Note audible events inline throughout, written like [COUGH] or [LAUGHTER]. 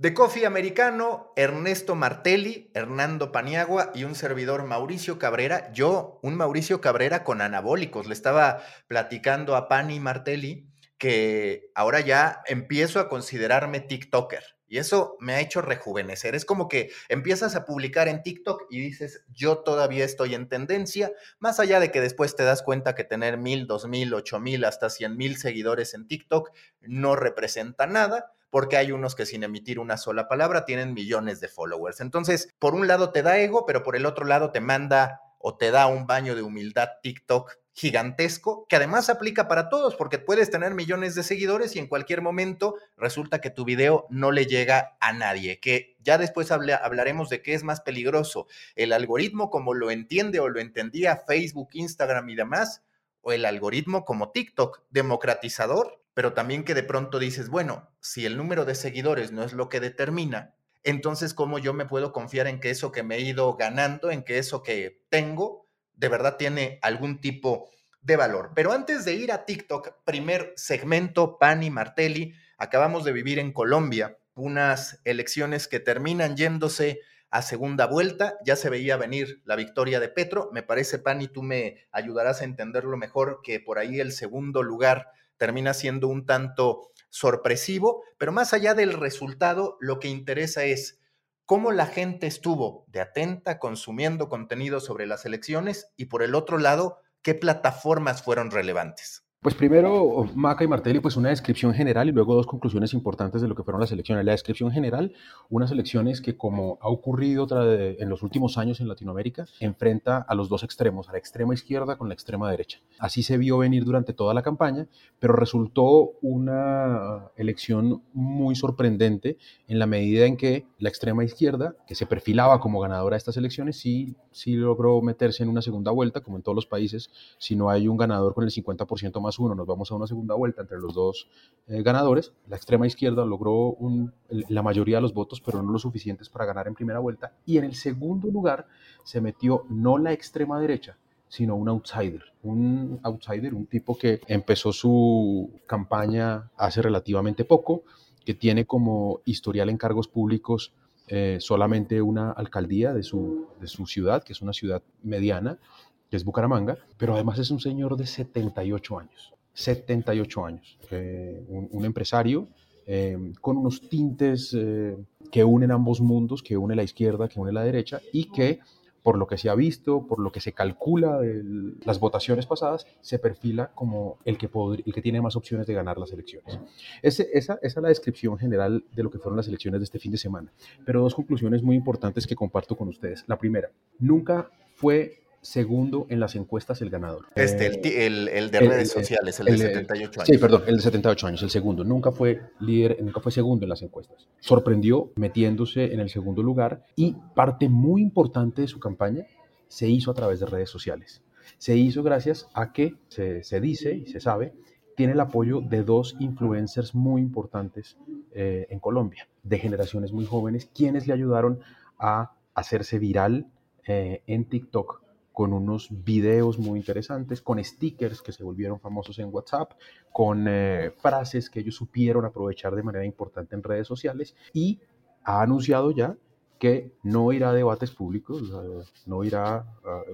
De Coffee Americano, Ernesto Martelli, Hernando Paniagua y un servidor Mauricio Cabrera. Yo, un Mauricio Cabrera con anabólicos. Le estaba platicando a Pani Martelli que ahora ya empiezo a considerarme TikToker. Y eso me ha hecho rejuvenecer. Es como que empiezas a publicar en TikTok y dices, yo todavía estoy en tendencia, más allá de que después te das cuenta que tener mil, dos mil, ocho mil, hasta cien mil seguidores en TikTok no representa nada porque hay unos que sin emitir una sola palabra tienen millones de followers. Entonces, por un lado te da ego, pero por el otro lado te manda o te da un baño de humildad TikTok gigantesco, que además aplica para todos, porque puedes tener millones de seguidores y en cualquier momento resulta que tu video no le llega a nadie, que ya después hablaremos de qué es más peligroso, el algoritmo como lo entiende o lo entendía Facebook, Instagram y demás, o el algoritmo como TikTok, democratizador pero también que de pronto dices, bueno, si el número de seguidores no es lo que determina, entonces cómo yo me puedo confiar en que eso que me he ido ganando, en que eso que tengo, de verdad tiene algún tipo de valor. Pero antes de ir a TikTok, primer segmento, Pani Martelli, acabamos de vivir en Colombia unas elecciones que terminan yéndose a segunda vuelta. Ya se veía venir la victoria de Petro. Me parece, Pani, tú me ayudarás a entenderlo mejor que por ahí el segundo lugar termina siendo un tanto sorpresivo, pero más allá del resultado, lo que interesa es cómo la gente estuvo de atenta consumiendo contenido sobre las elecciones y por el otro lado, qué plataformas fueron relevantes. Pues primero, Maca y Martelli, pues una descripción general y luego dos conclusiones importantes de lo que fueron las elecciones. La descripción general, unas elecciones que como ha ocurrido en los últimos años en Latinoamérica, enfrenta a los dos extremos, a la extrema izquierda con la extrema derecha. Así se vio venir durante toda la campaña, pero resultó una elección muy sorprendente en la medida en que la extrema izquierda, que se perfilaba como ganadora de estas elecciones, sí, sí logró meterse en una segunda vuelta, como en todos los países, si no hay un ganador con el 50% más uno, nos vamos a una segunda vuelta entre los dos eh, ganadores. La extrema izquierda logró la mayoría de los votos, pero no lo suficientes para ganar en primera vuelta. Y en el segundo lugar se metió no la extrema derecha, sino un outsider, un outsider, un tipo que empezó su campaña hace relativamente poco, que tiene como historial en cargos públicos eh, solamente una alcaldía de su, de su ciudad, que es una ciudad mediana, que es Bucaramanga, pero además es un señor de 78 años. 78 años. Eh, un, empresario eh, con unos tintes eh, que unen ambos mundos, que une la izquierda, que une la derecha y que por lo que se ha visto, por lo que se calcula de las votaciones pasadas, se perfila como el que, el que tiene más opciones de ganar las elecciones. esa, esa es la descripción general de lo que fueron las elecciones de este fin de semana. Pero dos conclusiones muy importantes que comparto con ustedes. La primera, nunca fue segundo en las encuestas el ganador. Este, el, eh, el, de redes sociales, el, de 78 años. Sí, perdón, el de 78 años, el segundo. Nunca fue líder, nunca fue segundo en las encuestas. Sorprendió metiéndose en el segundo lugar y parte muy importante de su campaña se hizo a través de redes sociales. Se hizo gracias a que se, se dice y se sabe tiene el apoyo de dos influencers muy importantes eh, en Colombia, de generaciones muy jóvenes, quienes le ayudaron a hacerse viral eh, en TikTok con unos videos muy interesantes, con stickers que se volvieron famosos en WhatsApp, con eh, frases que ellos supieron aprovechar de manera importante en redes sociales y ha anunciado ya que no irá a debates públicos, no irá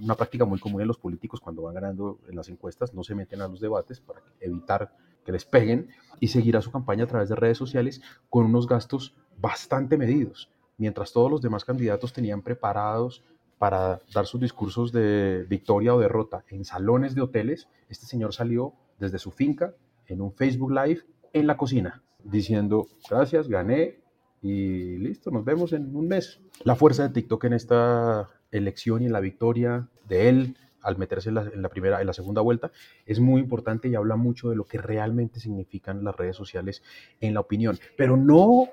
una práctica muy común en los políticos cuando van ganando en las encuestas, no se meten a los debates para evitar que les peguen y seguirá su campaña a través de redes sociales con unos gastos bastante medidos, mientras todos los demás candidatos tenían preparados para dar sus discursos de victoria o derrota en salones de hoteles, este señor salió desde su finca en un Facebook Live en la cocina, diciendo, gracias, gané y listo, nos vemos en un mes. La fuerza de TikTok en esta elección y en la victoria de él al meterse en la, primera, en la segunda vuelta, es muy importante y habla mucho de lo que realmente significan las redes sociales en la opinión, pero no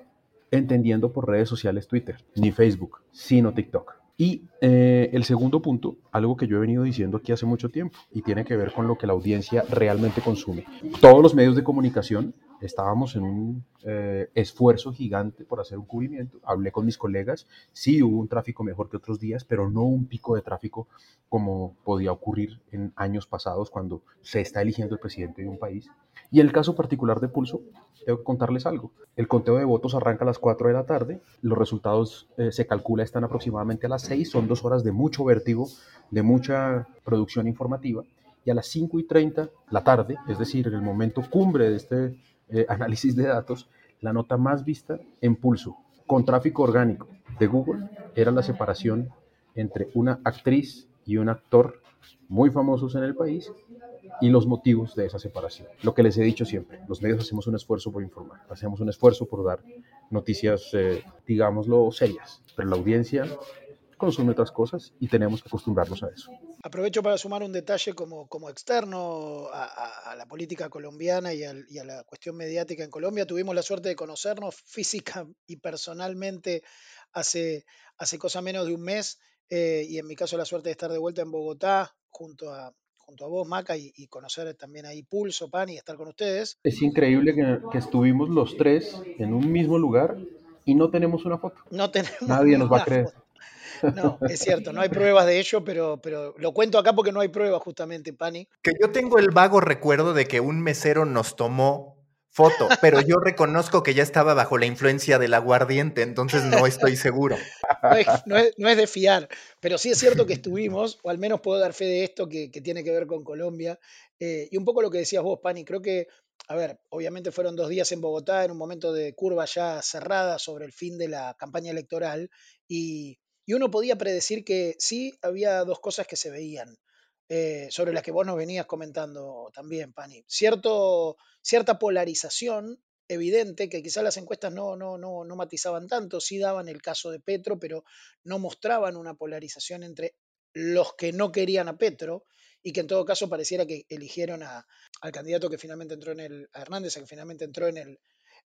entendiendo por redes sociales Twitter ni Facebook, sino TikTok. Y eh, el segundo punto, algo que yo he venido diciendo aquí hace mucho tiempo y tiene que ver con lo que la audiencia realmente consume. Todos los medios de comunicación estábamos en un eh, esfuerzo gigante por hacer un cubrimiento. Hablé con mis colegas, sí hubo un tráfico mejor que otros días, pero no un pico de tráfico como podía ocurrir en años pasados cuando se está eligiendo el presidente de un país. Y el caso particular de Pulso, tengo que contarles algo. El conteo de votos arranca a las 4 de la tarde, los resultados eh, se calcula están aproximadamente a las 6, son dos horas de mucho vértigo, de mucha producción informativa, y a las 5 y 30 la tarde, es decir, en el momento cumbre de este eh, [LAUGHS] análisis de datos, la nota más vista en Pulso, con tráfico orgánico de Google, era la separación entre una actriz y un actor muy famosos en el país y los motivos de esa separación. Lo que les he dicho siempre, los medios hacemos un esfuerzo por informar, hacemos un esfuerzo por dar noticias, eh, digámoslo, serias, pero la audiencia consume otras cosas y tenemos que acostumbrarnos a eso. Aprovecho para sumar un detalle como, como externo a, la política colombiana y, y, a la cuestión mediática en Colombia. Tuvimos la suerte de conocernos física y personalmente hace, hace cosa menos de un mes eh, y en mi caso la suerte de estar de vuelta en Bogotá junto a, junto a vos, Maca, y, conocer también ahí Pulso, Pan y estar con ustedes. Es increíble que, estuvimos los tres en un mismo lugar y no tenemos una foto. No tenemos. [LAUGHS] Nadie nos va a creer. No, es cierto, no hay pruebas de ello, pero, pero lo cuento acá porque no hay pruebas justamente, Pani. Que yo tengo el vago recuerdo de que un mesero nos tomó foto, pero yo reconozco que ya estaba bajo la influencia del aguardiente, entonces no estoy seguro. [LAUGHS] No es, de fiar, pero sí es cierto que estuvimos, o al menos puedo dar fe de esto que, tiene que ver con Colombia. Eh, y un poco lo que decías vos, Pani, creo que, a ver, obviamente fueron dos días en Bogotá, en un momento de curva ya cerrada sobre el fin de la campaña electoral, y, y uno podía predecir que sí había dos cosas que se veían. Eh, sobre las que vos nos venías comentando también, Pani. Cierto, cierta polarización evidente, que quizás las encuestas no, no, no, no matizaban tanto, sí daban el caso de Petro, pero no mostraban una polarización entre los que no querían a Petro y que en todo caso pareciera que eligieron a, al candidato que finalmente entró en el, a Hernández, que finalmente entró en el,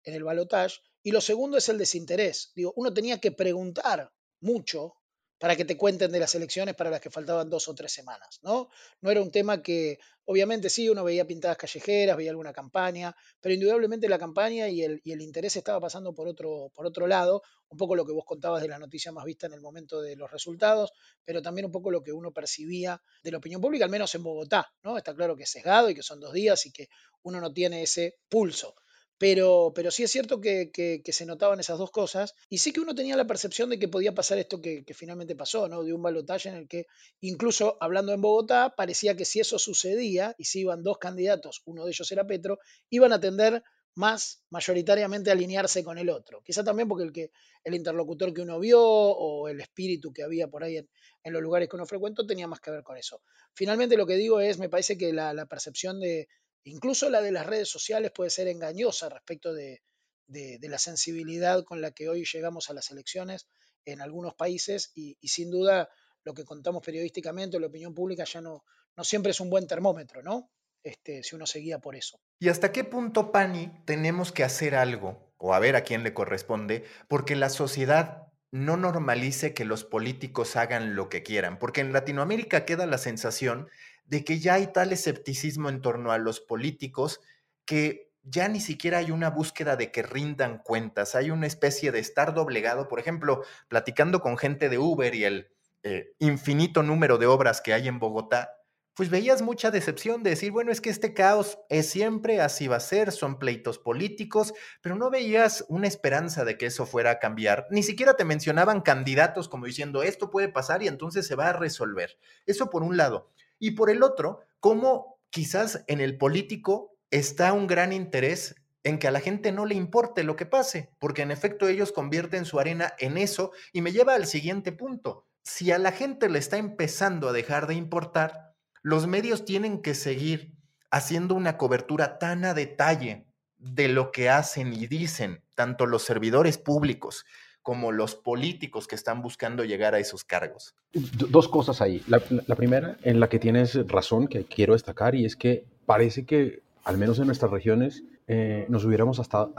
en el balotaje. Y lo segundo es el desinterés. Digo, uno tenía que preguntar mucho para que te cuenten de las elecciones para las que faltaban dos o tres semanas, ¿no? No era un tema que, obviamente sí, uno veía pintadas callejeras, veía alguna campaña, pero indudablemente la campaña y el, interés estaba pasando por otro, por otro lado, un poco lo que vos contabas de la noticia más vista en el momento de los resultados, pero también un poco lo que uno percibía de la opinión pública, al menos en Bogotá, ¿no? Está claro que es sesgado y que son dos días y que uno no tiene ese pulso. Pero, pero sí es cierto que, se notaban esas dos cosas y sí que uno tenía la percepción de que podía pasar esto que, finalmente pasó, ¿no? De un balotaje en el que, incluso hablando en Bogotá, parecía que si eso sucedía y si iban dos candidatos, uno de ellos era Petro, iban a tender más mayoritariamente a alinearse con el otro. Quizá también porque el, que, el interlocutor que uno vio o el espíritu que había por ahí en, los lugares que uno frecuentó tenía más que ver con eso. Finalmente lo que digo es, me parece que la percepción de, Incluso la de las redes sociales puede ser engañosa respecto de, la sensibilidad con la que hoy llegamos a las elecciones en algunos países y, sin duda lo que contamos periodísticamente, la opinión pública ya no, siempre es un buen termómetro, ¿no? Este, si uno seguía por eso. ¿Y hasta qué punto, Pani, tenemos que hacer algo, o a ver a quién le corresponde, porque la sociedad no normalice que los políticos hagan lo que quieran? Porque en Latinoamérica queda la sensación de que ya hay tal escepticismo en torno a los políticos que ya ni siquiera hay una búsqueda de que rindan cuentas, hay una especie de estar doblegado, por ejemplo, platicando con gente de Uber y el eh, infinito número de obras que hay en Bogotá, pues veías mucha decepción de decir, bueno, es que este caos es siempre, así va a ser, son pleitos políticos, pero no veías una esperanza de que eso fuera a cambiar. Ni siquiera te mencionaban candidatos como diciendo, esto puede pasar y entonces se va a resolver. Eso por un lado. Y por el otro, cómo quizás en el político está un gran interés en que a la gente no le importe lo que pase, porque en efecto ellos convierten su arena en eso y me lleva al siguiente punto. Si a la gente le está empezando a dejar de importar, los medios tienen que seguir haciendo una cobertura tan a detalle de lo que hacen y dicen, tanto los servidores públicos como los políticos que están buscando llegar a esos cargos. Dos cosas ahí. La, primera, en la que tienes razón, que quiero destacar, y es que parece que, al menos en nuestras regiones, eh, nos hubiéramos hasta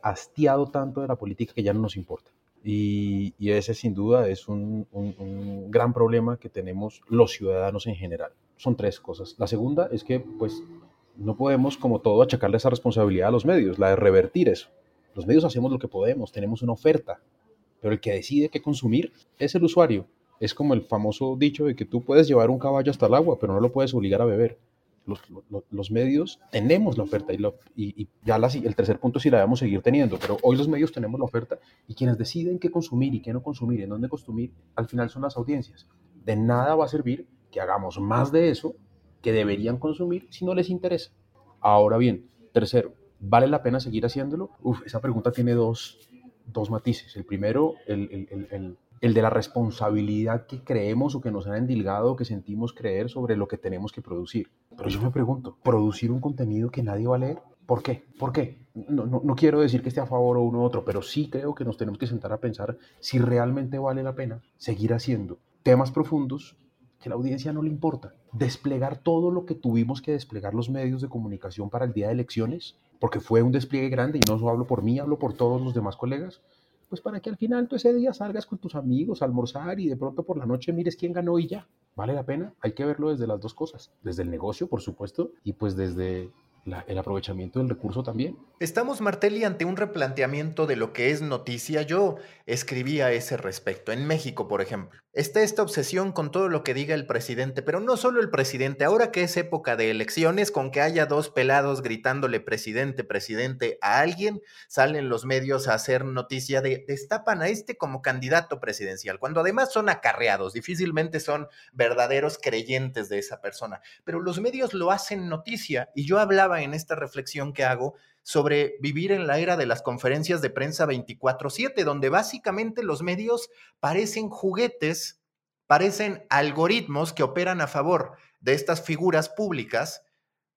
hastiado tanto de la política que ya no nos importa. Y, ese sin duda es un, un, gran problema que tenemos los ciudadanos en general. Son tres cosas. La segunda es que pues no podemos como todo achacarle esa responsabilidad a los medios, la de revertir eso. Los medios hacemos lo que podemos, tenemos una oferta, pero el que decide qué consumir es el usuario. Es como el famoso dicho de que tú puedes llevar un caballo hasta el agua, pero no lo puedes obligar a beber. Los, medios tenemos la oferta y, ya el tercer punto sí la debemos seguir teniendo, pero hoy los medios tenemos la oferta y quienes deciden qué consumir y qué no consumir, en dónde consumir, al final son las audiencias. De nada va a servir que hagamos más de eso que deberían consumir si no les interesa. Ahora bien, tercero, ¿vale la pena seguir haciéndolo? Uf, esa pregunta tiene dos, dos matices. El primero, el, el, el, de la responsabilidad que creemos o que nos han endilgado que sentimos creer sobre lo que tenemos que producir. Pero yo me pregunto, ¿producir un contenido que nadie va a leer? ¿Por qué? ¿Por qué? No, no, no, quiero decir que esté a favor o uno u otro, pero sí creo que nos tenemos que sentar a pensar si realmente vale la pena seguir haciendo temas profundos que la audiencia no le importa. Desplegar todo lo que tuvimos que desplegar los medios de comunicación para el día de elecciones porque fue un despliegue grande y no solo hablo por mí, hablo por todos los demás colegas, pues para que al final tú ese día salgas con tus amigos a almorzar y de pronto por la noche mires quién ganó y ya. ¿Vale la pena? Hay que verlo desde las dos cosas, desde el negocio, por supuesto, y pues desde el aprovechamiento del recurso también. Estamos, Martelli, ante un replanteamiento de lo que es noticia. Yo escribí a ese respecto. En México, por ejemplo, está esta obsesión con todo lo que diga el presidente, pero no solo el presidente. Ahora que es época de elecciones, con que haya dos pelados gritándole presidente, presidente a alguien, salen los medios a hacer noticia de destapan a este como candidato presidencial, cuando además son acarreados, difícilmente son verdaderos creyentes de esa persona. Pero los medios lo hacen noticia y yo hablaba en esta reflexión que hago sobre vivir en la era de las conferencias de prensa 24/7, donde básicamente los medios parecen juguetes, parecen algoritmos que operan a favor de estas figuras públicas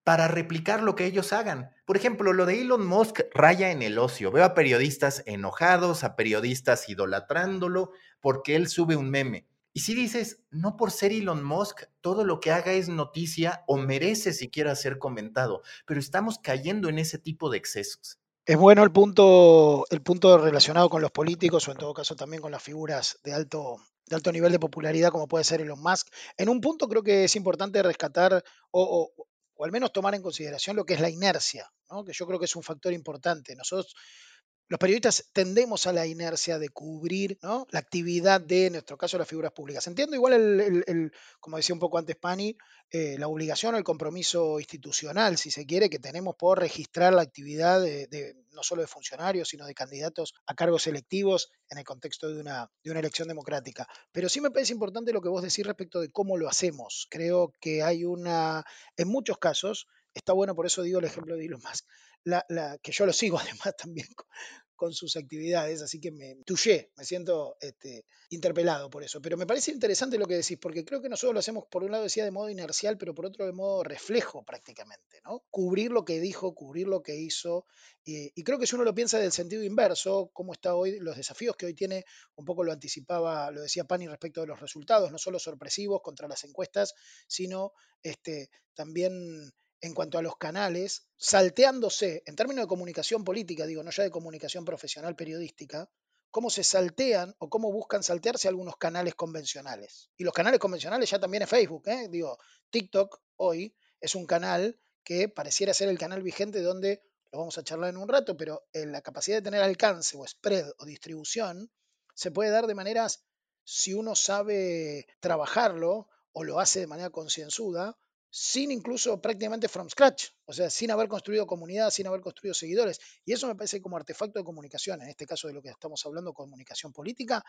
para replicar lo que ellos hagan. Por ejemplo, lo de Elon Musk raya en el ocio. Veo a periodistas enojados, a periodistas idolatrándolo porque él sube un meme. Y si dices, no por ser Elon Musk, todo lo que haga es noticia o merece siquiera ser comentado, pero estamos cayendo en ese tipo de excesos. Es bueno el punto, el punto relacionado con los políticos o en todo caso también con las figuras de alto, de alto nivel de popularidad como puede ser Elon Musk. En un punto creo que es importante rescatar o, o, al menos tomar en consideración lo que es la inercia, ¿no? que yo creo que es un factor importante. Nosotros los periodistas tendemos a la inercia de cubrir ¿no? la actividad de, en nuestro caso, las figuras públicas. Entiendo igual, el, como decía un poco antes Pani, eh, la obligación o el compromiso institucional, si se quiere, que tenemos por registrar la actividad de, no solo de funcionarios, sino de candidatos a cargos electivos en el contexto de una, de una elección democrática. Pero sí me parece importante lo que vos decís respecto de cómo lo hacemos. Creo que hay una, en muchos casos, está bueno, por eso digo el ejemplo de Elon Musk, la, que yo lo sigo [LAUGHS] además también con, sus actividades, así que me tuye, me siento este, interpelado por eso. Pero me parece interesante lo que decís, porque creo que nosotros lo hacemos, por un lado decía de modo inercial, pero por otro de modo reflejo prácticamente, ¿no? Cubrir lo que dijo, cubrir lo que hizo. Y, creo que si uno lo piensa del sentido inverso, cómo está hoy, los desafíos que hoy tiene, un poco lo anticipaba, lo decía Pani respecto de los resultados, no solo sorpresivos contra las encuestas, sino este, también en cuanto a los canales, salteándose, en términos de comunicación política, digo, no ya de comunicación profesional periodística, cómo se saltean o cómo buscan saltearse algunos canales convencionales. Y los canales convencionales ya también es Facebook, ¿eh? digo, TikTok hoy es un canal que pareciera ser el canal vigente donde, lo vamos a charlar en un rato, pero en la capacidad de tener alcance o spread o distribución se puede dar de maneras, si uno sabe trabajarlo o lo hace de manera concienzuda, sin incluso prácticamente from scratch, o sea, sin haber construido comunidad, sin haber construido seguidores. Y eso me parece como artefacto de comunicación, en este caso de lo que estamos hablando, comunicación política,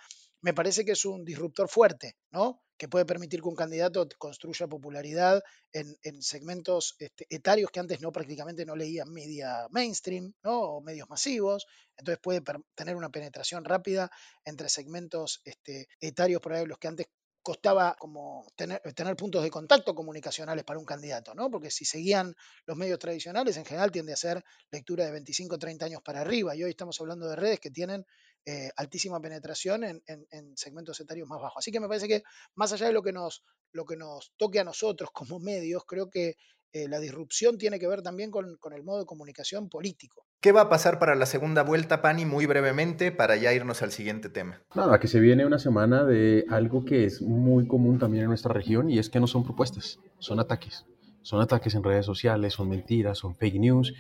me parece que es un disruptor fuerte, ¿no? Que puede permitir que un candidato construya popularidad en, segmentos este, etarios que antes no prácticamente no leían media mainstream, ¿no? O medios masivos. Entonces puede tener una penetración rápida entre segmentos este, etarios por los que antes costaba como tener, tener, puntos de contacto comunicacionales para un candidato, ¿no? Porque si seguían los medios tradicionales, en general tiende a ser lectura de 25 o 30 años para arriba, y hoy estamos hablando de redes que tienen eh, altísima penetración en, segmentos etarios más bajos. Así que me parece que más allá de lo que nos, lo que nos toque a nosotros como medios, creo que eh, la disrupción tiene que ver también con, con el modo de comunicación político. ¿Qué va a pasar para la segunda vuelta, Pani, muy brevemente, para ya irnos al siguiente tema? Nada, que se viene una semana de algo que es muy común también en nuestra región y es que no son propuestas, son ataques. Son ataques en redes sociales, son mentiras, son fake news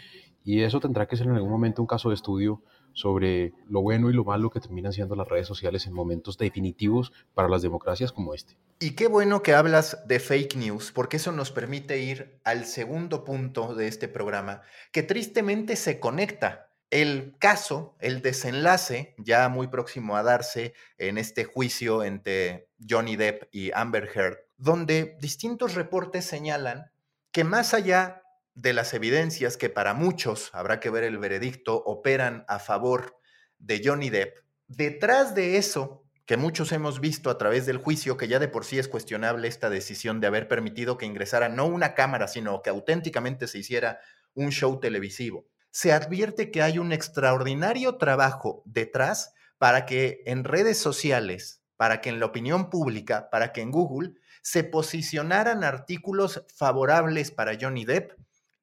y eso tendrá que ser en algún momento un caso de estudio sobre lo bueno y lo malo que terminan siendo las redes sociales en momentos definitivos para las democracias como este. Y qué bueno que hablas de fake news, porque eso nos permite ir al segundo punto de este programa, que tristemente se conecta. El caso, el desenlace, ya muy próximo a darse en este juicio entre Johnny Depp y Amber Heard, donde distintos reportes señalan que más allá de las evidencias que para muchos, habrá que ver el veredicto, operan a favor de Johnny Depp, detrás de eso, que muchos hemos visto a través del juicio, que ya de por sí es cuestionable esta decisión de haber permitido que ingresara no una cámara, sino que auténticamente se hiciera un show televisivo, se advierte que hay un extraordinario trabajo detrás para que en redes sociales, para que en la opinión pública, para que en Google se posicionaran artículos favorables para Johnny Depp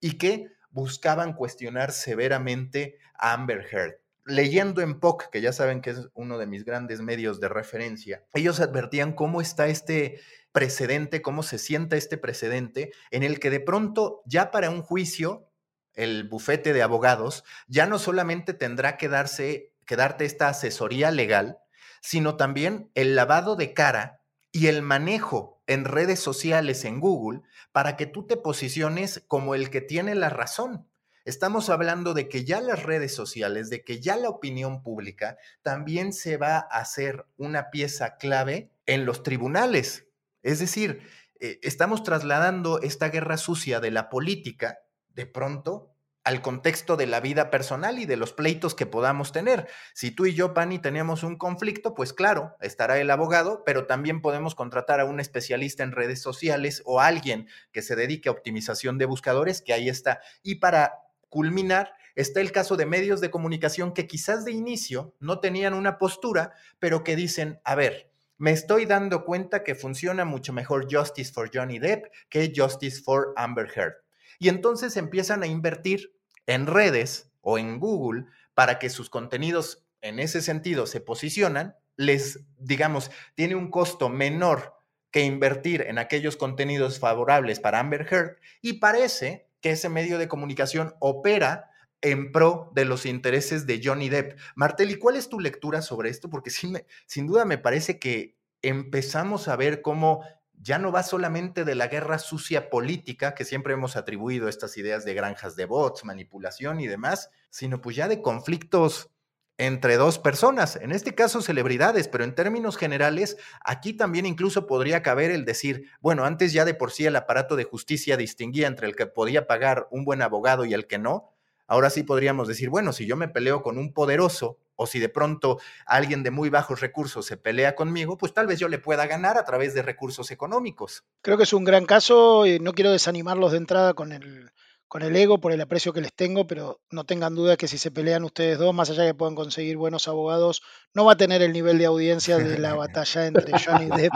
y que buscaban cuestionar severamente a Amber Heard. Leyendo en POC, que ya saben que es uno de mis grandes medios de referencia, ellos advertían cómo está este precedente, cómo se sienta este precedente en el que de pronto ya para un juicio el bufete de abogados ya no solamente tendrá que darse que darte esta asesoría legal, sino también el lavado de cara y el manejo en redes sociales, en Google, para que tú te posiciones como el que tiene la razón. Estamos hablando de que ya las redes sociales, de que ya la opinión pública también se va a hacer una pieza clave en los tribunales. Es decir, eh, estamos trasladando esta guerra sucia de la política de pronto al contexto de la vida personal y de los pleitos que podamos tener. Si tú y yo, Pani, tenemos un conflicto, pues claro, estará el abogado, pero también podemos contratar a un especialista en redes sociales o alguien que se dedique a optimización de buscadores, que ahí está. Y para culminar, está el caso de medios de comunicación que quizás de inicio no tenían una postura, pero que dicen, a ver, me estoy dando cuenta que funciona mucho mejor Justice for Johnny Depp que Justice for Amber Heard y entonces empiezan a invertir en redes o en Google para que sus contenidos en ese sentido se posicionan, les, digamos, tiene un costo menor que invertir en aquellos contenidos favorables para Amber Heard y parece que ese medio de comunicación opera en pro de los intereses de Johnny Depp. Martelli, ¿cuál es tu lectura sobre esto? Porque sin duda me parece que empezamos a ver cómo ya no va solamente de la guerra sucia política, que siempre hemos atribuido estas ideas de granjas de bots, manipulación y demás, sino pues ya de conflictos entre dos personas, en este caso celebridades, pero en términos generales, aquí también incluso podría caber el decir, bueno, antes ya de por sí el aparato de justicia distinguía entre el que podía pagar un buen abogado y el que no, ahora sí podríamos decir, bueno, si yo me peleo con un poderoso o si de pronto alguien de muy bajos recursos se pelea conmigo, pues tal vez yo le pueda ganar a través de recursos económicos. Creo que es un gran caso, y no quiero desanimarlos de entrada con el, con el ego por el aprecio que les tengo, pero no tengan duda que si se pelean ustedes dos, más allá de que puedan conseguir buenos abogados, no va a tener el nivel de audiencia de la [LAUGHS] batalla entre Johnny Depp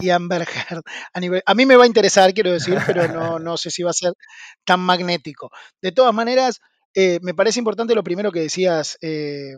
y Amber Heard. A, nivel, a mí me va a interesar, quiero decir, pero no, no sé si va a ser tan magnético. De todas maneras, eh, me parece importante lo primero que decías, eh,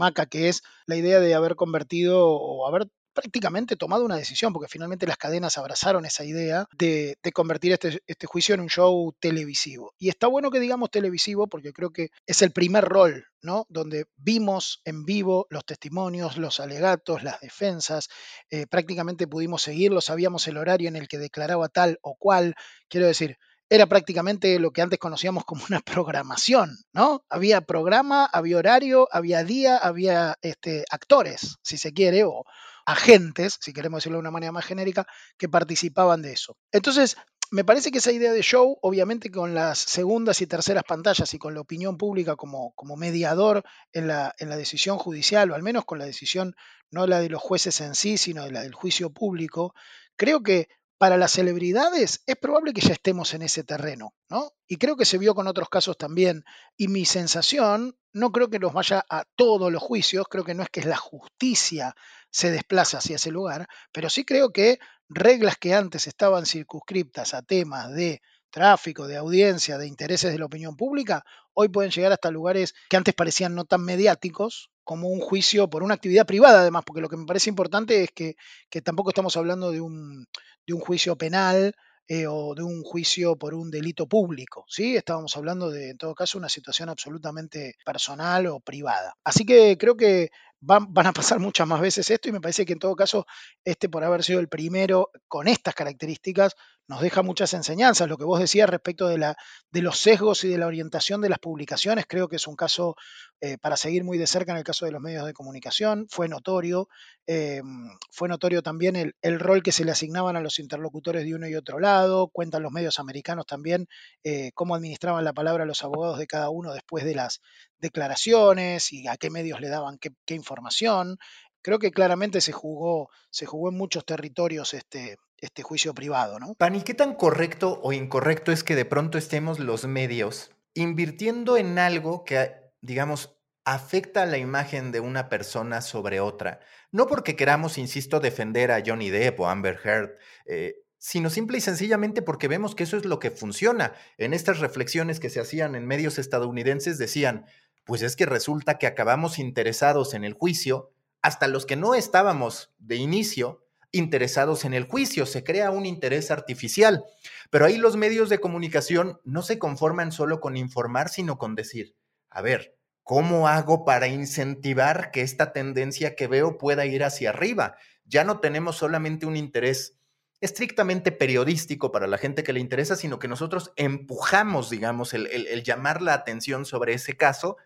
Maca, que es la idea de haber convertido o haber prácticamente tomado una decisión, porque finalmente las cadenas abrazaron esa idea de, convertir este, este, juicio en un show televisivo. Y está bueno que digamos televisivo porque creo que es el primer rol, ¿no? Donde vimos en vivo los testimonios, los alegatos, las defensas, eh, prácticamente pudimos seguirlo, sabíamos el horario en el que declaraba tal o cual. Quiero decir, era prácticamente lo que antes conocíamos como una programación, ¿no? Había programa, había horario, había día, había este, actores, si se quiere, o agentes, si queremos decirlo de una manera más genérica, que participaban de eso. Entonces, me parece que esa idea de show, obviamente con las segundas y terceras pantallas y con la opinión pública como, como mediador en la, en la decisión judicial, o al menos con la decisión, no la de los jueces en sí, sino la del juicio público, creo que para las celebridades es probable que ya estemos en ese terreno, ¿no? Y creo que se vio con otros casos también. Y mi sensación, no creo que nos vaya a todos los juicios, creo que no es que la justicia se desplaza hacia ese lugar, pero sí creo que reglas que antes estaban circunscriptas a temas de tráfico, de audiencia, de intereses de la opinión pública, hoy pueden llegar hasta lugares que antes parecían no tan mediáticos, como un juicio por una actividad privada, además, porque lo que me parece importante es que, tampoco estamos hablando de un, de un juicio penal eh, o de un juicio por un delito público, ¿sí? Estábamos hablando de, en todo caso, una situación absolutamente personal o privada. Así que creo que van, a pasar muchas más veces esto y me parece que en todo caso, este por haber sido el primero con estas características, nos deja muchas enseñanzas. Lo que vos decías respecto de, la, de los sesgos y de la orientación de las publicaciones, creo que es un caso eh, para seguir muy de cerca en el caso de los medios de comunicación. Fue notorio, eh, fue notorio también el, el, rol que se le asignaban a los interlocutores de uno y otro lado. Cuentan los medios americanos también eh, cómo administraban la palabra los abogados de cada uno después de las declaraciones y a qué medios le daban qué, qué información creo que claramente se jugó, se jugó en muchos territorios este, este juicio privado, ¿no? ¿qué tan correcto o incorrecto es que de pronto estemos los medios invirtiendo en algo que, digamos, afecta la imagen de una persona sobre otra? No porque queramos, insisto, defender a Johnny Depp o Amber Heard, eh, sino simple y sencillamente porque vemos que eso es lo que funciona. En estas reflexiones que se hacían en medios estadounidenses decían, pues es que resulta que acabamos interesados en el juicio, hasta los que no estábamos de inicio, interesados en el juicio, se crea un interés artificial. Pero ahí los medios de comunicación no se conforman solo con informar, sino con decir, a ver, ¿cómo hago para incentivar que esta tendencia que veo pueda ir hacia arriba? Ya no tenemos solamente un interés estrictamente periodístico para la gente que le interesa, sino que nosotros empujamos, digamos, el, el llamar la atención sobre ese caso,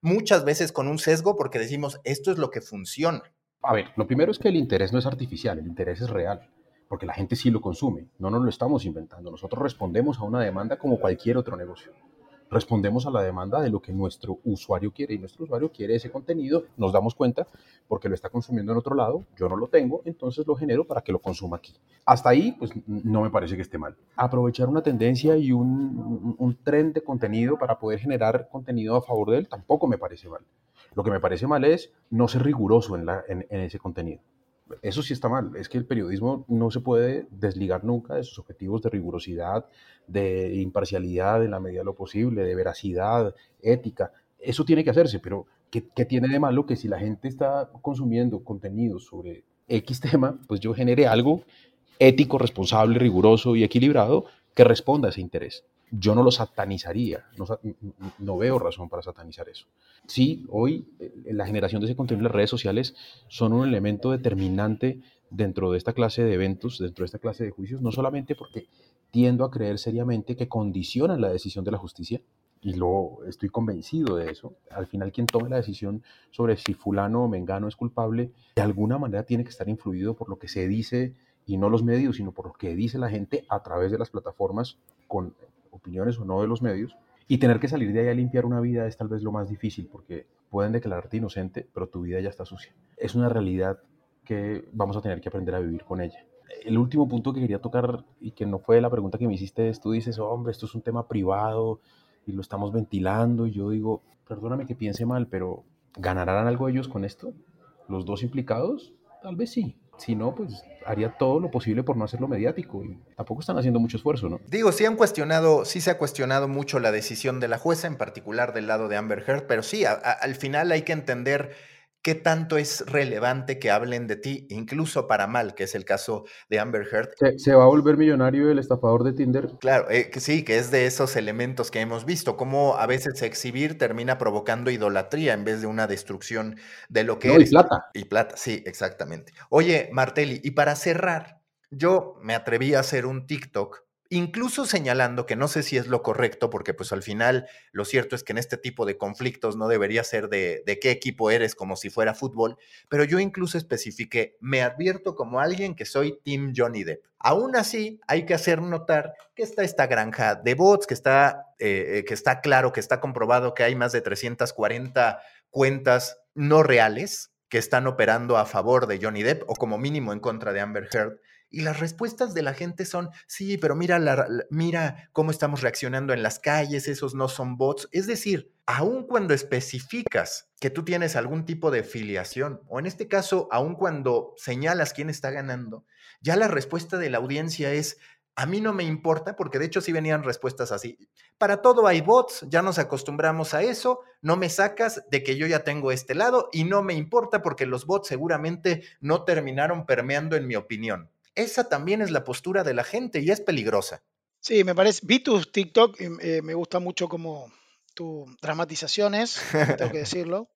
muchas veces con un sesgo porque decimos, esto es lo que funciona. A ver, lo primero es que el interés no es artificial, el interés es real, porque la gente sí lo consume, no nos lo estamos inventando. Nosotros respondemos a una demanda como cualquier otro negocio. Respondemos a la demanda de lo que nuestro usuario quiere y nuestro usuario quiere ese contenido, nos damos cuenta porque lo está consumiendo en otro lado, yo no lo tengo, entonces lo genero para que lo consuma aquí. Hasta ahí, pues no me parece que esté mal. Aprovechar una tendencia y un, un, tren de contenido para poder generar contenido a favor de él tampoco me parece mal. Lo que me parece mal es no ser riguroso en, ese contenido. Eso sí está mal. Es que el periodismo no se puede desligar nunca de sus objetivos de rigurosidad, de imparcialidad en la medida de lo posible, de veracidad, ética. Eso tiene que hacerse, pero ¿qué, ¿qué, tiene de malo que si la gente está consumiendo contenido sobre X tema, pues yo genere algo ético, responsable, riguroso y equilibrado que responda a ese interés? Yo no lo satanizaría, no, veo razón para satanizar eso. Sí, hoy eh, la generación de ese contenido en las redes sociales son un elemento determinante dentro de esta clase de eventos, dentro de esta clase de juicios, no solamente porque tiendo a creer seriamente que condicionan la decisión de la justicia, y lo estoy convencido de eso. Al final, quien tome la decisión sobre si fulano o mengano es culpable, de alguna manera tiene que estar influido por lo que se dice, y no los medios, sino por lo que dice la gente a través de las plataformas con opiniones o no de los medios, y tener que salir de ahí a limpiar una vida es tal vez lo más difícil, porque pueden declararte inocente, pero tu vida ya está sucia. Es una realidad que vamos a tener que aprender a vivir con ella. El último punto que quería tocar y que no fue la pregunta que me hiciste es, tú dices, hombre, esto es un tema privado y lo estamos ventilando, y yo digo, perdóname que piense mal, pero ¿ganarán algo ellos con esto? ¿Los dos implicados? Tal vez sí. Si no, pues haría todo lo posible por no hacerlo mediático y tampoco están haciendo mucho esfuerzo, ¿no? Digo, sí han cuestionado, sí se ha cuestionado mucho la decisión de la jueza, en particular del lado de Amber Heard, pero sí, al final hay que entender qué tanto es relevante que hablen de ti, incluso para mal, que es el caso de Amber Heard. ¿Se, va a volver millonario el estafador de Tinder? Claro, eh, que sí, que es de esos elementos que hemos visto, cómo a veces exhibir termina provocando idolatría en vez de una destrucción de lo que no, Y plata. Y plata, sí, exactamente. Oye, Martelli, y para cerrar, yo me atreví a hacer un TikTok incluso señalando que no sé si es lo correcto, porque pues al final lo cierto es que en este tipo de conflictos no debería ser de, de, qué equipo eres como si fuera fútbol, pero yo incluso especifiqué, me advierto como alguien que soy Team Johnny Depp. Aún así, hay que hacer notar que está esta granja de bots, que está, eh, eh, que está claro, que está comprobado que hay más de 340 cuentas no reales que están operando a favor de Johnny Depp o como mínimo en contra de Amber Heard y las respuestas de la gente son, sí, pero mira, mira cómo estamos reaccionando en las calles, esos no son bots. Es decir, aun cuando especificas que tú tienes algún tipo de filiación, o en este caso, aun cuando señalas quién está ganando, ya la respuesta de la audiencia es, a mí no me importa, porque de hecho sí venían respuestas así. Para todo hay bots, ya nos acostumbramos a eso, no me sacas de que yo ya tengo este lado y no me importa porque los bots seguramente no terminaron permeando en mi opinión. Esa también es la postura de la gente y es peligrosa. Sí, me parece. Vi tus TikTok y eh, me gusta mucho como tu dramatizaciones, tengo que [LAUGHS] decirlo.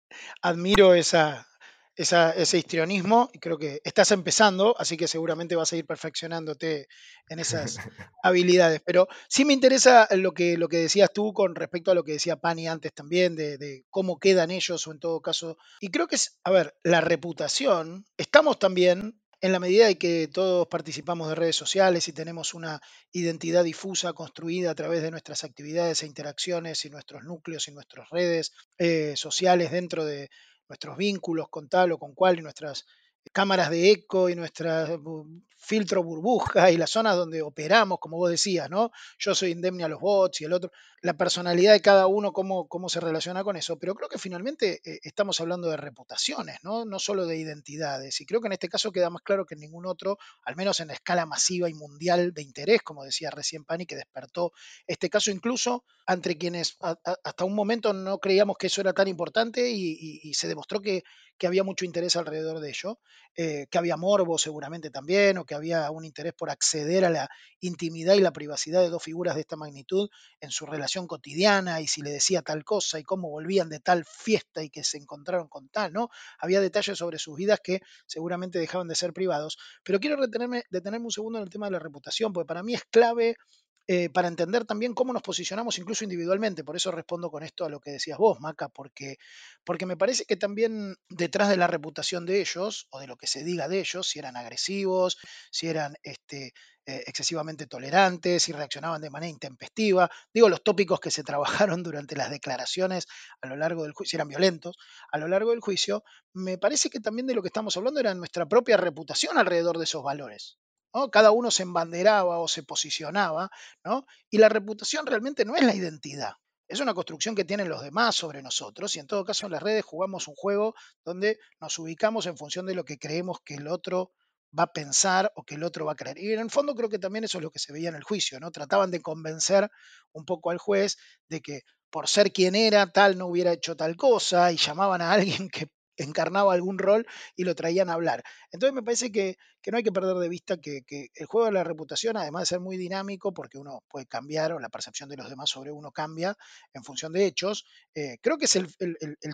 Admiro esa, ese histrionismo y creo que estás empezando, así que seguramente vas a ir perfeccionándote en esas [LAUGHS] habilidades. Pero sí me interesa lo que, lo que decías tú con respecto a lo que decía Pani antes también, de, de cómo quedan ellos o en todo caso. Y creo que es, a ver, la reputación, estamos también en la medida de que todos participamos de redes sociales y tenemos una identidad difusa construida a través de nuestras actividades e interacciones y nuestros núcleos y nuestras redes eh, sociales dentro de, nuestros vínculos con tal o con cual y nuestras cámaras de eco y nuestro filtro burbuja y las zonas donde operamos, como vos decías, ¿no? Yo soy indemne a los bots y el otro, la personalidad de cada uno, cómo, cómo se relaciona con eso, pero creo que finalmente eh, estamos hablando de reputaciones, ¿no? No solo de identidades, y creo que en este caso queda más claro que en ningún otro, al menos en escala masiva y mundial de interés, como decía recién Pani, que despertó este caso incluso entre quienes hasta un momento no creíamos que eso era tan importante y se demostró que que había mucho interés alrededor de ello, eh, que había morbo seguramente también, o que había un interés por acceder a la intimidad y la privacidad de dos figuras de esta magnitud en su relación cotidiana y si le decía tal cosa y cómo volvían de tal fiesta y que se encontraron con tal, ¿no? Había detalles sobre sus vidas que seguramente dejaban de ser privados. Pero quiero detenerme un segundo en el tema de la reputación, porque para mí es clave eh, para entender también cómo nos posicionamos incluso individualmente. Por eso respondo con esto a lo que decías vos, Maca, porque, porque me parece que también detrás de la reputación de ellos, o de lo que se diga de ellos, si eran agresivos, si eran este, eh, excesivamente tolerantes, si reaccionaban de manera intempestiva, digo los tópicos que se [LAUGHS] trabajaron durante las declaraciones a lo largo del juicio, si eran violentos, a lo largo del juicio, me parece que también de lo que estamos hablando era nuestra propia reputación alrededor de esos valores. Cada uno se embanderaba o se posicionaba, ¿no? Y la reputación realmente no es la identidad. Es una construcción que tienen los demás sobre nosotros y en todo caso en las redes jugamos un juego donde nos ubicamos en función de lo que creemos que el otro va a pensar o que el otro va a creer. Y en el fondo creo que también eso es lo que se veía en el juicio, ¿no? Trataban de convencer un poco al juez de que por ser quien era, tal no hubiera hecho tal cosa y llamaban a alguien [LAUGHS] que encarnaba algún rol y lo traían a hablar. Entonces me parece que, no hay que perder de vista que, el juego de la reputación, además de ser muy dinámico, porque uno puede cambiar o la percepción de los demás sobre uno cambia en función de hechos, eh, creo que es el,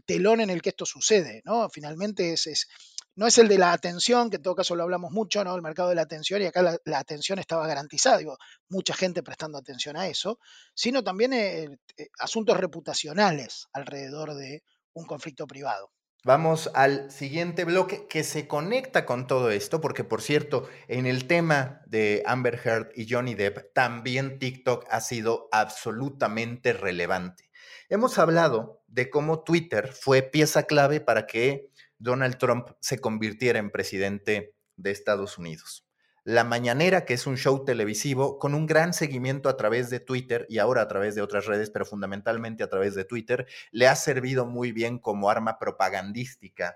telón en el que esto sucede, ¿no? Finalmente es, no es el de la atención, que en todo caso lo hablamos mucho, ¿no? El mercado de la atención, y acá la, atención estaba garantizada, digo, mucha gente prestando atención a eso, sino también eh, eh, asuntos reputacionales alrededor de un conflicto privado. Vamos al siguiente bloque que se conecta con todo esto, porque por cierto, en el tema de Amber Heard y Johnny Depp, también TikTok ha sido absolutamente relevante. Hemos hablado de cómo Twitter fue pieza clave para que Donald Trump se convirtiera en presidente de Estados Unidos. La Mañanera, que es un show televisivo con un gran seguimiento a través de Twitter y ahora a través de otras redes, pero fundamentalmente a través de Twitter, le ha servido muy bien como arma propagandística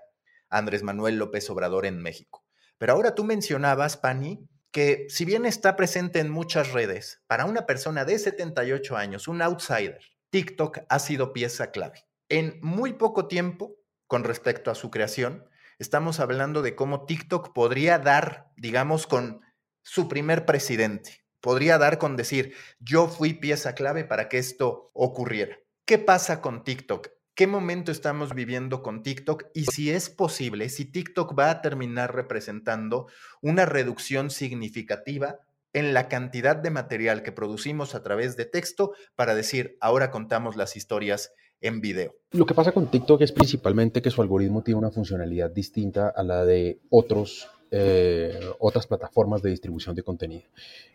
a Andrés Manuel López Obrador en México. Pero ahora tú mencionabas, Pani, que si bien está presente en muchas redes, para una persona de 78 años, un outsider, TikTok ha sido pieza clave. En muy poco tiempo, con respecto a su creación, estamos hablando de cómo TikTok podría dar, digamos, con su primer presidente. Podría dar con decir, yo fui pieza clave para que esto ocurriera. ¿Qué pasa con TikTok? ¿Qué momento estamos viviendo con TikTok? Y si es posible, si TikTok va a terminar representando una reducción significativa en la cantidad de material que producimos a través de texto para decir, ahora contamos las historias en video. Lo que pasa con TikTok es principalmente que su algoritmo tiene una funcionalidad distinta a la de otros, eh, otras plataformas de distribución de contenido.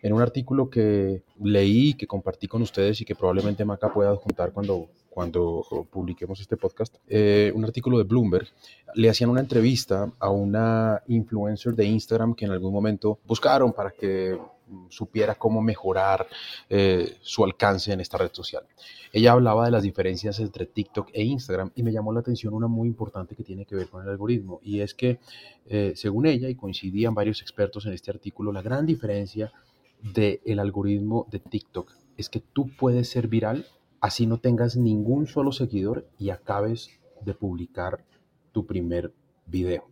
En un artículo que leí, que compartí con ustedes y que probablemente Maca pueda adjuntar cuando, cuando publiquemos este podcast, eh, un artículo de Bloomberg, le hacían una entrevista a una influencer de Instagram que en algún momento buscaron para que supiera cómo mejorar eh, su alcance en esta red social. Ella hablaba de las diferencias entre TikTok e Instagram y me llamó la atención una muy importante que tiene que ver con el algoritmo y es que eh, según ella y coincidían varios expertos en este artículo, la gran diferencia del algoritmo de TikTok es que tú puedes ser viral así no tengas ningún solo seguidor y acabes de publicar tu primer video.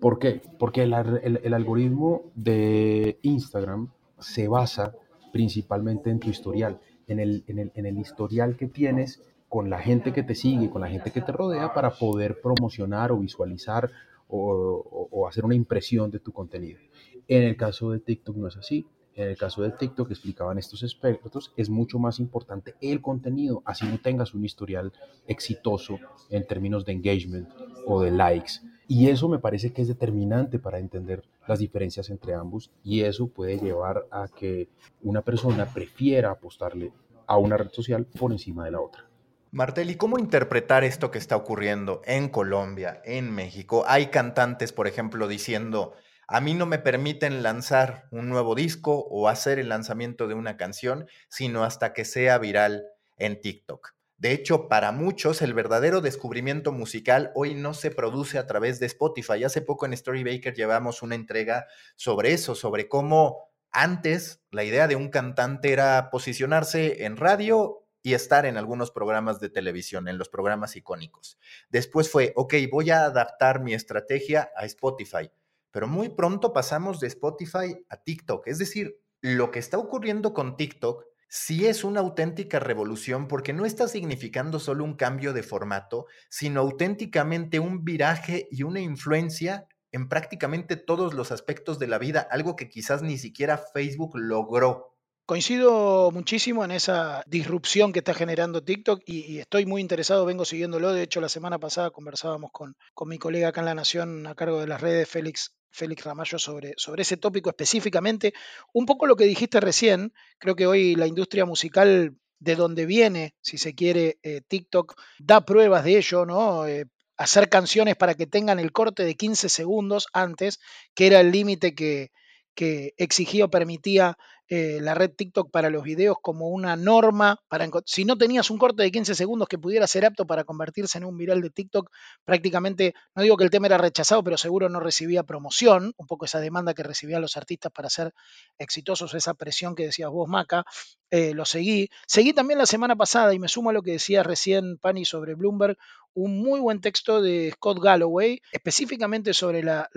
¿Por qué? Porque el, algoritmo de Instagram se basa principalmente en tu historial, en el, en, el, en el, historial que tienes con la gente que te sigue, con la gente que te rodea para poder promocionar o visualizar o, hacer una impresión de tu contenido. En el caso de TikTok no es así. En el caso de TikTok, explicaban estos expertos, es mucho más importante el contenido, así no tengas un historial exitoso en términos de engagement o de likes. Y eso me parece que es determinante para entender las diferencias entre ambos y eso puede llevar a que una persona prefiera apostarle a una red social por encima de la otra. Martel, ¿y cómo interpretar esto que está ocurriendo en Colombia, en México? Hay cantantes, por ejemplo, diciendo, a mí no me permiten lanzar un nuevo disco o hacer el lanzamiento de una canción, sino hasta que sea viral en TikTok. De hecho, para muchos, el verdadero descubrimiento musical hoy no se produce a través de Spotify. Hace poco en Storybaker llevamos una entrega sobre eso, sobre cómo antes la idea de un cantante era posicionarse en radio y estar en algunos programas de televisión, en los programas icónicos. Después fue, ok, voy a adaptar mi estrategia a Spotify pero muy pronto pasamos de Spotify a TikTok. Es decir, lo que está ocurriendo con TikTok sí es una auténtica revolución porque no está significando solo un cambio de formato, sino auténticamente un viraje y una influencia en prácticamente todos los aspectos de la vida, algo que quizás ni siquiera Facebook logró Coincido muchísimo en esa disrupción que está generando TikTok y, estoy muy interesado, vengo siguiéndolo. De hecho, la semana pasada conversábamos con, con mi colega acá en La Nación a cargo de las redes, Félix Félix Ramallo sobre, sobre ese tópico específicamente. Un poco lo que dijiste recién, creo que hoy la industria musical de donde viene, si se quiere, eh, TikTok, da pruebas de ello, ¿no? Eh, hacer canciones para que tengan el corte de 15 segundos antes, que era el límite que, que exigía o permitía eh, la red TikTok para los videos como una norma. Para, si no tenías un corte de 15 segundos que pudiera ser apto para convertirse en un viral de TikTok, prácticamente, no digo que el tema era rechazado, pero seguro no recibía promoción, un poco esa demanda que recibían los artistas para ser exitosos, esa presión que decías vos, Maca, eh, lo seguí. Seguí también la semana pasada y me sumo a lo que decía recién Pani sobre Bloomberg, un muy buen texto de Scott Galloway, específicamente sobre la,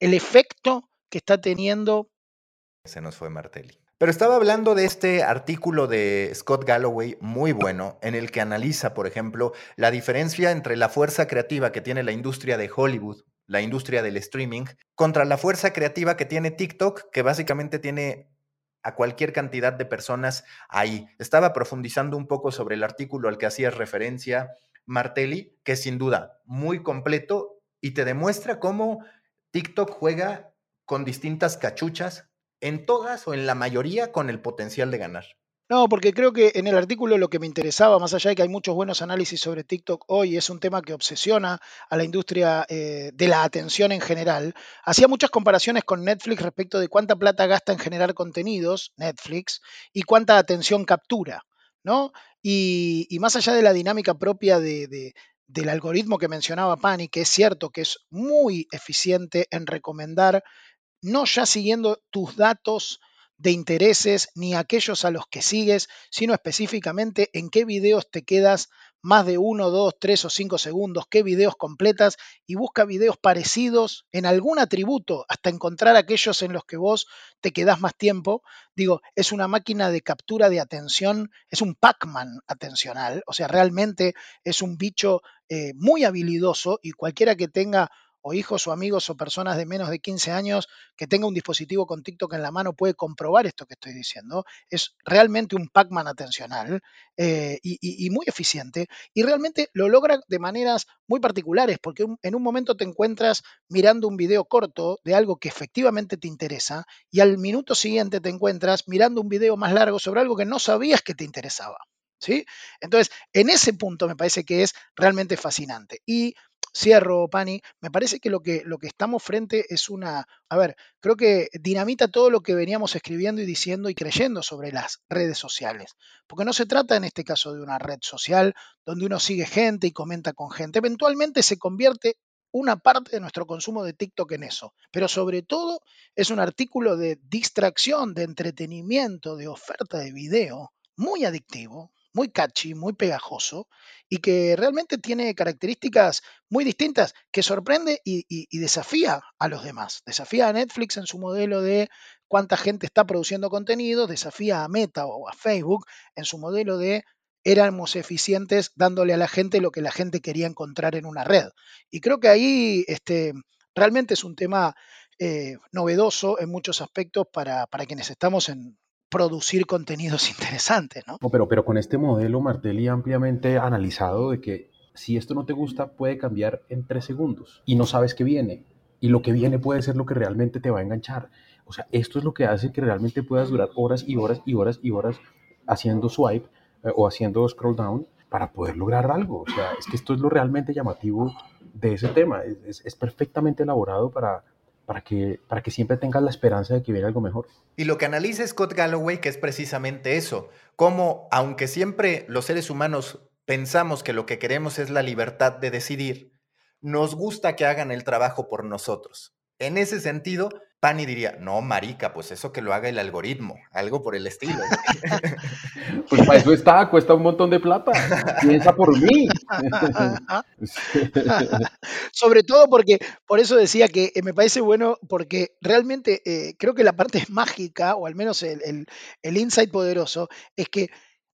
el efecto que está teniendo se nos fue Martelli. Pero estaba hablando de este artículo de Scott Galloway muy bueno, en el que analiza, por ejemplo, la diferencia entre la fuerza creativa que tiene la industria de Hollywood, la industria del streaming, contra la fuerza creativa que tiene TikTok, que básicamente tiene a cualquier cantidad de personas ahí. Estaba profundizando un poco sobre el artículo al que hacía referencia Martelli, que es sin duda muy completo y te demuestra cómo TikTok juega con distintas cachuchas en todas o en la mayoría con el potencial de ganar. No, porque creo que en el artículo lo que me interesaba, más allá de que hay muchos buenos análisis sobre TikTok hoy, es un tema que obsesiona a la industria eh, de la atención en general, hacía muchas comparaciones con Netflix respecto de cuánta plata gasta en generar contenidos, Netflix, y cuánta atención captura, ¿no? Y, más allá de la dinámica propia de, del algoritmo que mencionaba Pani, que es cierto que es muy eficiente en recomendar no ya siguiendo tus datos de intereses ni aquellos a los que sigues, sino específicamente en qué videos te quedas más de uno, dos, tres o cinco segundos, qué videos completas y busca videos parecidos en algún atributo hasta encontrar aquellos en los que vos te quedás más tiempo. Digo, es una máquina de captura de atención, es un Pac-Man atencional, o sea, realmente es un bicho eh, muy habilidoso y cualquiera que tenga o hijos o amigos o personas de menos de 15 años que tenga un dispositivo con TikTok en la mano puede comprobar esto que estoy diciendo. Es realmente un Pac-Man atencional eh, y, muy eficiente y realmente lo logra de maneras muy particulares porque en un momento te encuentras mirando un video corto de algo que efectivamente te interesa y al minuto siguiente te encuentras mirando un video más largo sobre algo que no sabías que te interesaba. ¿Sí? Entonces, en ese punto me parece que es realmente fascinante. Y cierro, Pani, me parece que lo, que lo que estamos frente es una, a ver, creo que dinamita todo lo que veníamos escribiendo y diciendo y creyendo sobre las redes sociales, porque no se trata en este caso de una red social donde uno sigue gente y comenta con gente, eventualmente se convierte una parte de nuestro consumo de TikTok en eso, pero sobre todo es un artículo de distracción, de entretenimiento, de oferta de video muy adictivo, muy catchy, muy pegajoso y que realmente tiene características muy distintas que sorprende y, y, desafía a los demás. Desafía a Netflix en su modelo de cuánta gente está produciendo contenido, desafía a Meta o a Facebook en su modelo de éramos eficientes dándole a la gente lo que la gente quería encontrar en una red. Y creo que ahí este, realmente es un tema eh, novedoso en muchos aspectos para, para, quienes estamos en producir contenidos [LAUGHS] interesantes. ¿no? pero, pero con este modelo, Martelli, ampliamente analizado de que si esto no te gusta, puede cambiar en tres segundos y no sabes qué viene. Y lo que viene puede ser lo que realmente te va a enganchar. O sea, esto es lo que hace que realmente puedas durar horas y horas y horas y horas haciendo swipe eh, o haciendo scroll down para poder lograr algo. O sea, es que esto es lo realmente llamativo de ese tema. Es, es, perfectamente elaborado para, para, que, para que siempre tengas la esperanza de que viene algo mejor. Y lo que analiza Scott Galloway, que es precisamente eso, como aunque siempre los seres humanos pensamos que lo que queremos es la libertad de decidir, nos gusta que hagan el trabajo por nosotros. En ese sentido, Pani diría, no, marica, pues eso que lo haga el algoritmo, algo por el estilo. [LAUGHS] pues para eso está, cuesta un montón de plata. Piensa por mí. [LAUGHS] [LAUGHS] Sobre todo porque, por eso decía que eh, me parece bueno, porque realmente eh, creo que la parte mágica, o al menos el, el insight poderoso, es que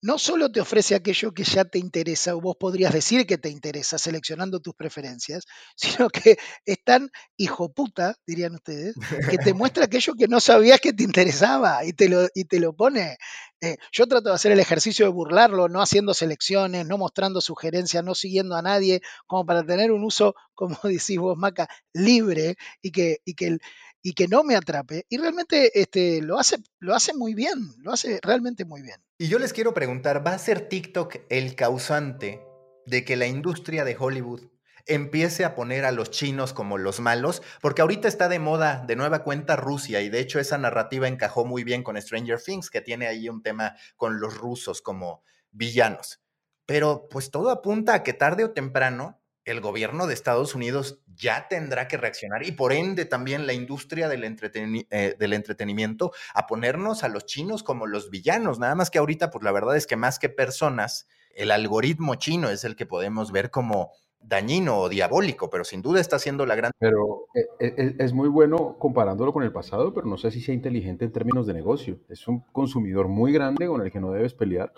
no solo te ofrece aquello que ya te interesa, o vos podrías decir que te interesa seleccionando tus preferencias, [LAUGHS] sino que es tan hijo puta, dirían ustedes, que te [LAUGHS] muestra aquello que no sabías que te interesaba y te lo, y te lo pone. Eh, yo trato de hacer el ejercicio de burlarlo, no haciendo selecciones, no mostrando sugerencias, no siguiendo a nadie, como para tener un uso, [LAUGHS] como decís vos, Maca, libre y que, y que y que no me atrape. Y realmente este, lo, hace, lo hace muy bien, lo hace realmente muy bien. Y yo les quiero preguntar, ¿va a ser TikTok el causante de que la industria de Hollywood empiece a poner a los chinos como los malos? Porque ahorita está de moda de nueva cuenta Rusia y de hecho esa narrativa encajó muy bien con Stranger Things, que tiene ahí un tema con los rusos como villanos. Pero pues todo apunta a que tarde o temprano el gobierno de Estados Unidos ya tendrá que reaccionar y por ende también la industria del, eh, del, entretenimiento a ponernos a los chinos como los villanos. Nada más que ahorita, pues la verdad es que más que personas, el algoritmo chino es el que podemos ver como dañino o diabólico, pero sin duda está siendo la gran... Pero eh, eh, es muy bueno comparándolo con el pasado, pero no sé si sea inteligente en términos de negocio. Es un consumidor muy grande con el que no debes pelear.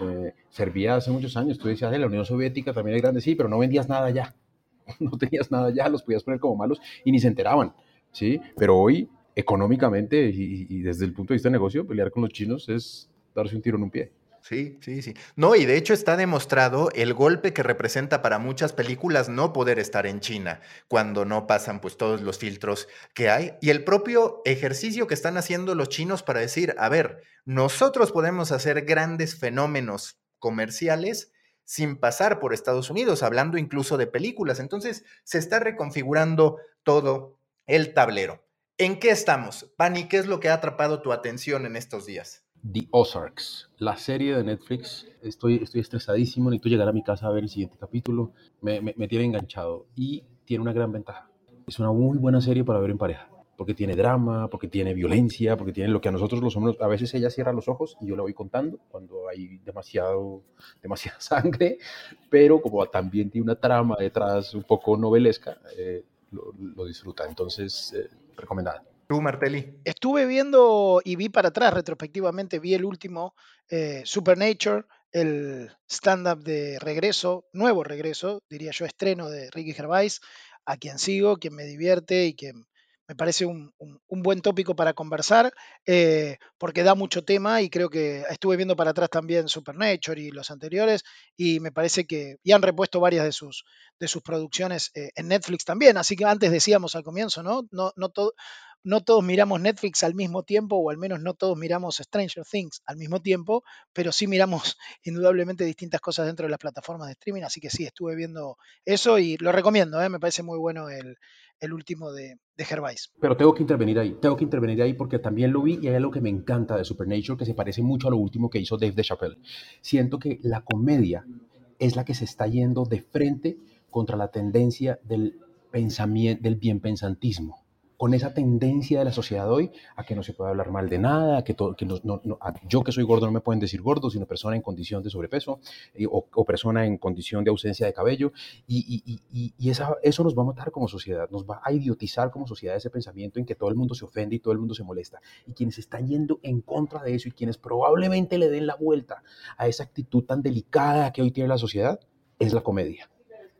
Eh, servía hace muchos años, tú decías, la Unión Soviética también es grande, sí, pero no vendías nada ya. [LAUGHS] No tenías nada ya, los podías poner como malos y ni se enteraban, ¿sí? Pero hoy, económicamente y, y desde el punto de vista de negocio, pelear con los chinos es darse un tiro en un pie. Sí, sí, sí. No, y de hecho está demostrado el golpe que representa para muchas películas no poder estar en China cuando no pasan pues todos los filtros que hay y el propio ejercicio que están haciendo los chinos para decir, a ver, nosotros podemos hacer grandes fenómenos comerciales sin pasar por Estados Unidos, hablando incluso de películas. Entonces, se está reconfigurando todo el tablero. ¿En qué estamos? Pani, ¿qué es lo que ha atrapado tu atención en estos días? The Ozarks, la serie de Netflix. Estoy, estoy estresadísimo, necesito llegar a mi casa a ver el siguiente capítulo. Me, tiene enganchado y tiene una gran ventaja. Es una muy buena serie para ver en pareja, porque tiene drama, porque tiene violencia, porque tiene lo que a nosotros los hombres, a veces ella cierra los ojos y yo la voy contando cuando hay demasiado, [LAUGHS] demasiada sangre, pero como también tiene una trama detrás un poco novelesca, eh, lo, disfruta. Entonces, eh, recomendada. Martelli. Estuve viendo y vi para atrás retrospectivamente, vi el último eh, Supernature, el stand-up de regreso, nuevo regreso, diría yo, estreno de Ricky Gervais, a quien sigo, quien me divierte y quien me parece un, buen tópico para conversar, eh, porque da mucho tema y creo que estuve viendo para atrás también Supernature y los anteriores, y me parece que, y han repuesto varias de sus, de sus producciones eh, en Netflix también, así que antes decíamos al comienzo, ¿no? No, no, no todos miramos Netflix al mismo tiempo, o al menos no todos miramos Stranger Things al mismo tiempo, pero sí miramos [LAUGHS] indudablemente distintas cosas dentro de las plataformas de streaming, así que sí, estuve viendo eso y lo recomiendo, ¿eh? me parece muy bueno el, último de, de Gervais. Pero tengo que intervenir ahí, tengo que intervenir ahí porque también lo vi y hay algo que me encanta de Supernature que se parece mucho a lo último que hizo Dave de Chappelle. Siento que la comedia es la que se está yendo de frente contra la tendencia del pensamiento, del bienpensantismo con esa tendencia de la sociedad hoy a que no se puede hablar mal de nada, que, todo, que no, no, yo que soy gordo no me pueden decir gordo, sino persona en condición de sobrepeso eh, o, o, persona en condición de ausencia de cabello. Y, y, y, y esa, eso nos va a matar como sociedad, nos va a idiotizar como sociedad ese pensamiento en que todo el mundo se ofende y todo el mundo se molesta. Y quienes están yendo en contra de eso y quienes probablemente le den la vuelta a esa actitud tan delicada que hoy tiene la sociedad, es la comedia.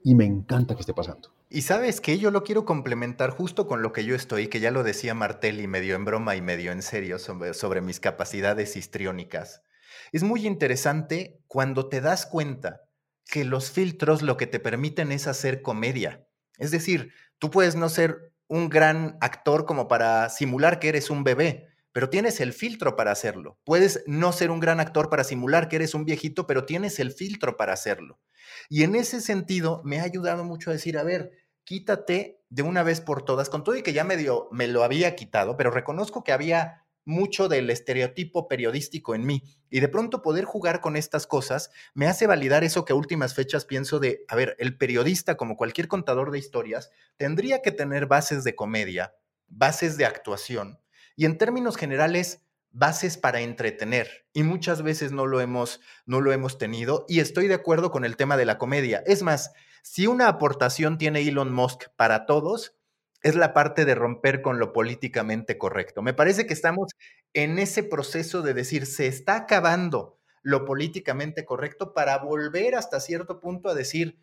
Y me encanta que esté pasando. Y sabes que yo lo quiero complementar justo con lo que yo estoy, que ya lo decía Martelli medio en broma y medio en serio sobre, sobre mis capacidades histriónicas. Es muy interesante cuando te das cuenta que los filtros lo que te permiten es hacer comedia. Es decir, tú puedes no ser un gran actor como para simular que eres un bebé, pero tienes el filtro para hacerlo. Puedes no ser un gran actor para simular que eres un viejito, pero tienes el filtro para hacerlo. Y en ese sentido me ha ayudado mucho a decir, a ver, quítate de una vez por todas, con todo y que ya medio me lo había quitado, pero reconozco que había mucho del estereotipo periodístico en mí. Y de pronto poder jugar con estas cosas me hace validar eso que a últimas fechas pienso de, a ver, el periodista, como cualquier contador de historias, tendría que tener bases de comedia, bases de actuación y en términos generales, bases para entretener y muchas veces no lo hemos no lo hemos tenido y estoy de acuerdo con el tema de la comedia. Es más, si una aportación tiene Elon Musk para todos, es la parte de romper con lo políticamente correcto. Me parece que estamos en ese proceso de decir, se está acabando lo políticamente correcto para volver hasta cierto punto a decir,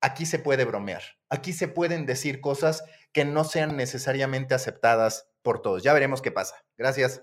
aquí se puede bromear, aquí se pueden decir cosas que no sean necesariamente aceptadas por todos. Ya veremos qué pasa. Gracias.